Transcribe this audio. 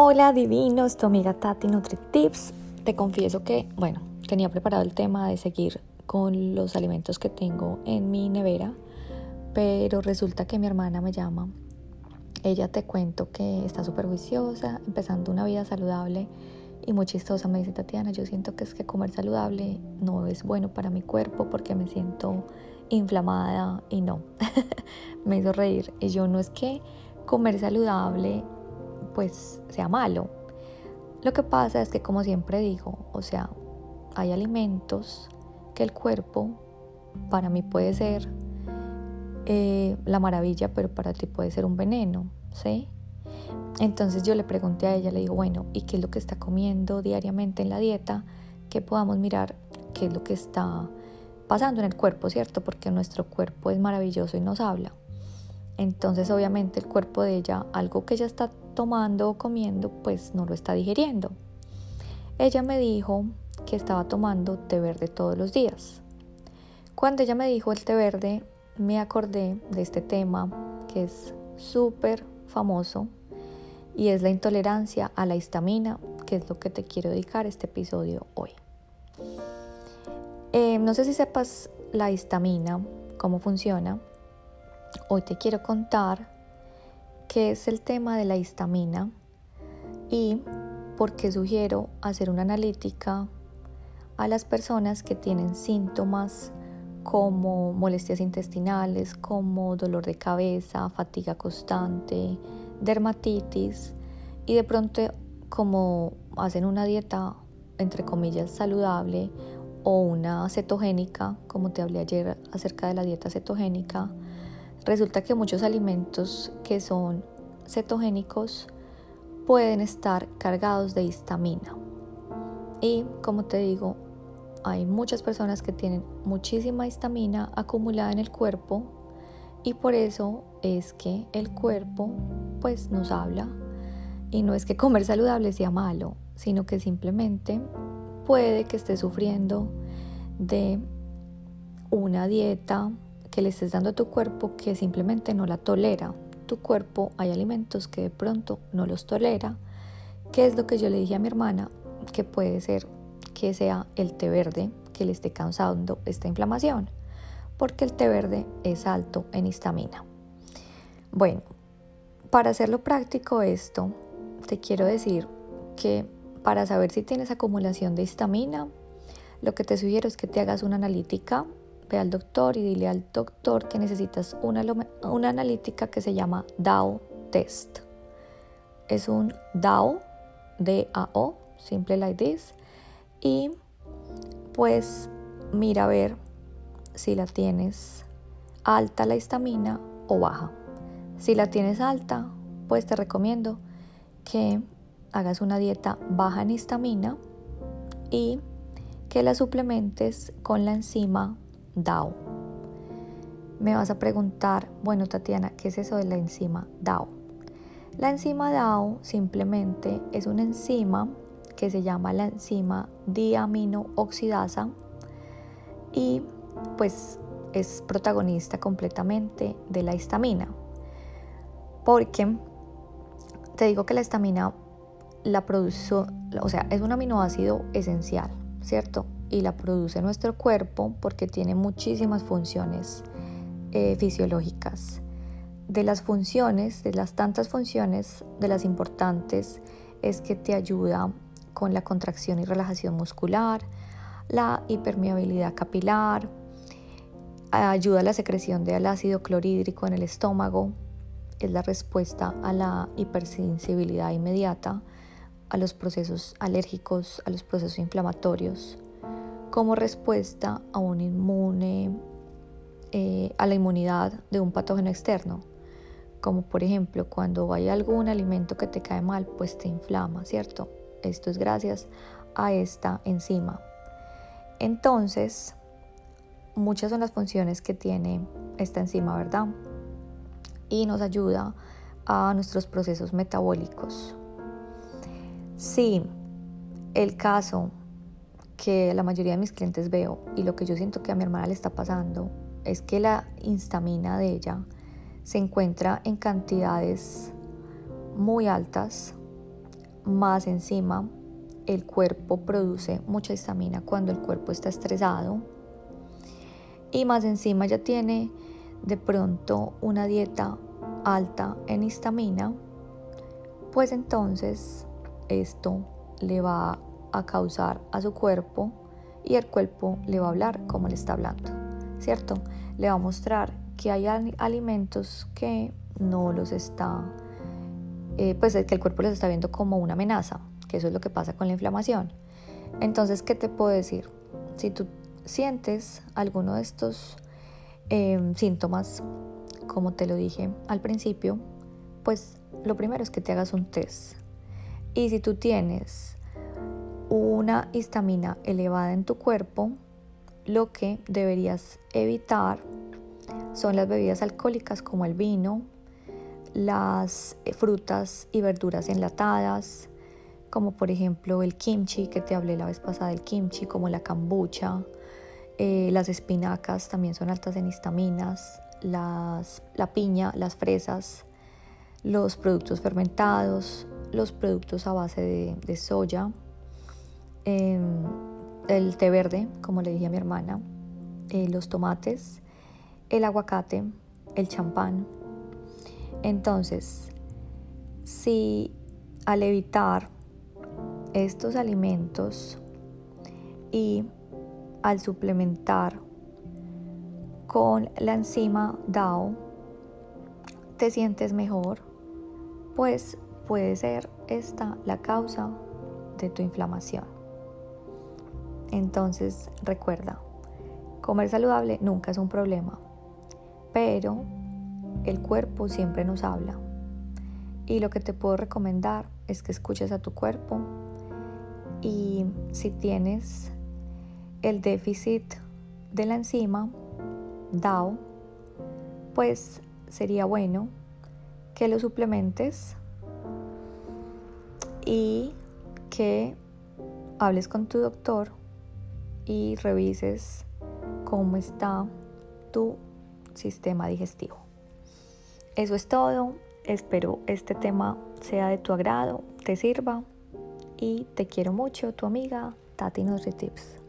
Hola divinos, tu amiga Tati NutriTips. Te confieso que, bueno, tenía preparado el tema de seguir con los alimentos que tengo en mi nevera, pero resulta que mi hermana me llama. Ella te cuento que está súper juiciosa, empezando una vida saludable y muy chistosa. Me dice Tatiana, yo siento que es que comer saludable no es bueno para mi cuerpo porque me siento inflamada y no. me hizo reír. Y yo no es que comer saludable pues sea malo. Lo que pasa es que como siempre digo, o sea, hay alimentos que el cuerpo para mí puede ser eh, la maravilla, pero para ti puede ser un veneno, ¿sí? Entonces yo le pregunté a ella, le digo, bueno, ¿y qué es lo que está comiendo diariamente en la dieta? Que podamos mirar qué es lo que está pasando en el cuerpo, ¿cierto? Porque nuestro cuerpo es maravilloso y nos habla. Entonces obviamente el cuerpo de ella, algo que ella está tomando o comiendo, pues no lo está digiriendo. Ella me dijo que estaba tomando té verde todos los días. Cuando ella me dijo el té verde, me acordé de este tema que es súper famoso y es la intolerancia a la histamina, que es lo que te quiero dedicar este episodio hoy. Eh, no sé si sepas la histamina, cómo funciona. Hoy te quiero contar qué es el tema de la histamina y por qué sugiero hacer una analítica a las personas que tienen síntomas como molestias intestinales, como dolor de cabeza, fatiga constante, dermatitis y de pronto como hacen una dieta entre comillas saludable o una cetogénica, como te hablé ayer acerca de la dieta cetogénica, Resulta que muchos alimentos que son cetogénicos pueden estar cargados de histamina. Y como te digo, hay muchas personas que tienen muchísima histamina acumulada en el cuerpo y por eso es que el cuerpo pues nos habla y no es que comer saludable sea malo, sino que simplemente puede que esté sufriendo de una dieta que le estés dando a tu cuerpo que simplemente no la tolera. Tu cuerpo hay alimentos que de pronto no los tolera. ¿Qué es lo que yo le dije a mi hermana? Que puede ser que sea el té verde que le esté causando esta inflamación, porque el té verde es alto en histamina. Bueno, para hacerlo práctico esto, te quiero decir que para saber si tienes acumulación de histamina, lo que te sugiero es que te hagas una analítica ve al doctor y dile al doctor que necesitas una, una analítica que se llama DAO test. Es un DAO, D-A-O, simple like this. Y pues mira a ver si la tienes alta la histamina o baja. Si la tienes alta, pues te recomiendo que hagas una dieta baja en histamina y que la suplementes con la enzima DAO. Me vas a preguntar, bueno Tatiana, ¿qué es eso de la enzima DAO? La enzima DAO simplemente es una enzima que se llama la enzima diaminooxidasa y pues es protagonista completamente de la histamina. Porque te digo que la histamina la produce, o sea, es un aminoácido esencial, ¿cierto? Y la produce nuestro cuerpo porque tiene muchísimas funciones eh, fisiológicas. De las funciones, de las tantas funciones, de las importantes, es que te ayuda con la contracción y relajación muscular, la hipermeabilidad capilar, ayuda a la secreción del ácido clorhídrico en el estómago, es la respuesta a la hipersensibilidad inmediata, a los procesos alérgicos, a los procesos inflamatorios, como respuesta a un inmune, eh, a la inmunidad de un patógeno externo. Como por ejemplo, cuando hay algún alimento que te cae mal, pues te inflama, ¿cierto? Esto es gracias a esta enzima. Entonces, muchas son las funciones que tiene esta enzima, ¿verdad? Y nos ayuda a nuestros procesos metabólicos. Si el caso que la mayoría de mis clientes veo y lo que yo siento que a mi hermana le está pasando es que la histamina de ella se encuentra en cantidades muy altas más encima el cuerpo produce mucha histamina cuando el cuerpo está estresado y más encima ya tiene de pronto una dieta alta en histamina, pues entonces esto le va a causar a su cuerpo y el cuerpo le va a hablar como le está hablando, ¿cierto? Le va a mostrar que hay alimentos que no los está, eh, pues que el cuerpo los está viendo como una amenaza, que eso es lo que pasa con la inflamación. Entonces, ¿qué te puedo decir? Si tú sientes alguno de estos em, síntomas, como te lo dije al principio, pues lo primero es que te hagas un test. Y si tú tienes una histamina elevada en tu cuerpo, lo que deberías evitar son las bebidas alcohólicas como el vino, las frutas y verduras enlatadas, como por ejemplo el kimchi, que te hablé la vez pasada del kimchi, como la kombucha, eh, las espinacas también son altas en histaminas, la piña, las fresas, los productos fermentados, los productos a base de soya, Em, el té verde, como le dije a mi hermana, eh, los tomates, el aguacate, el champán. Entonces, si al evitar estos alimentos y al suplementar con la enzima DAO, te sientes mejor, pues puede ser esta la causa de tu inflamación. Entonces recuerda, comer saludable nunca es un problema, pero el cuerpo siempre nos habla. Y lo que te puedo recomendar es que escuches a tu cuerpo y si tienes el déficit de la enzima DAO, pues sería bueno que lo suplementes y que hables con tu doctor y revises cómo está tu sistema digestivo. Eso es todo. Espero este tema sea de tu agrado, te sirva y te quiero mucho, tu amiga Tati Tips.